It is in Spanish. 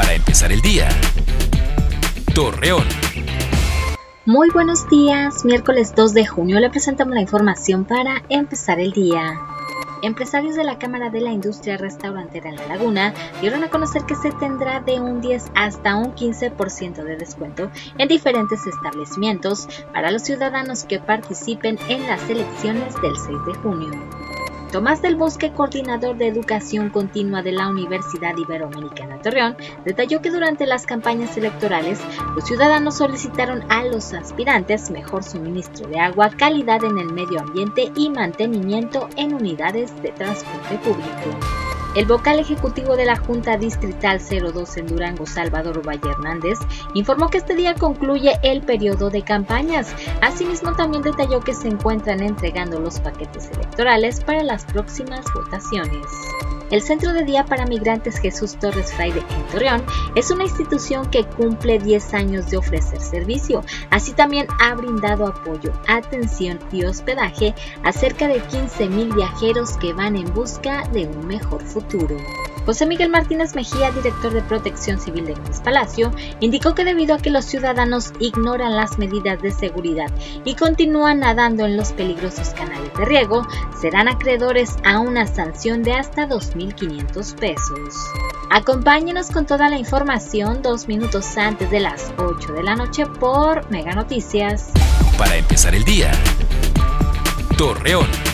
Para empezar el día. Torreón. Muy buenos días, miércoles 2 de junio le presentamos la información para empezar el día. Empresarios de la Cámara de la Industria Restaurantera en La Laguna dieron a conocer que se tendrá de un 10 hasta un 15% de descuento en diferentes establecimientos para los ciudadanos que participen en las elecciones del 6 de junio. Tomás del Bosque, coordinador de educación continua de la Universidad Iberoamericana Torreón, detalló que durante las campañas electorales los ciudadanos solicitaron a los aspirantes mejor suministro de agua, calidad en el medio ambiente y mantenimiento en unidades de transporte público. El vocal ejecutivo de la Junta Distrital 02 en Durango, Salvador Valle Hernández, informó que este día concluye el periodo de campañas. Asimismo, también detalló que se encuentran entregando los paquetes electorales para las próximas votaciones. El Centro de Día para Migrantes Jesús Torres Fraile en Torreón es una institución que cumple 10 años de ofrecer servicio. Así también ha brindado apoyo, atención y hospedaje a cerca de 15.000 viajeros que van en busca de un mejor futuro. José Miguel Martínez Mejía, director de Protección Civil de Luis Palacio, indicó que debido a que los ciudadanos ignoran las medidas de seguridad y continúan nadando en los peligrosos canales de riego, serán acreedores a una sanción de hasta 2.500 pesos. Acompáñenos con toda la información dos minutos antes de las 8 de la noche por Mega Noticias. Para empezar el día. Torreón.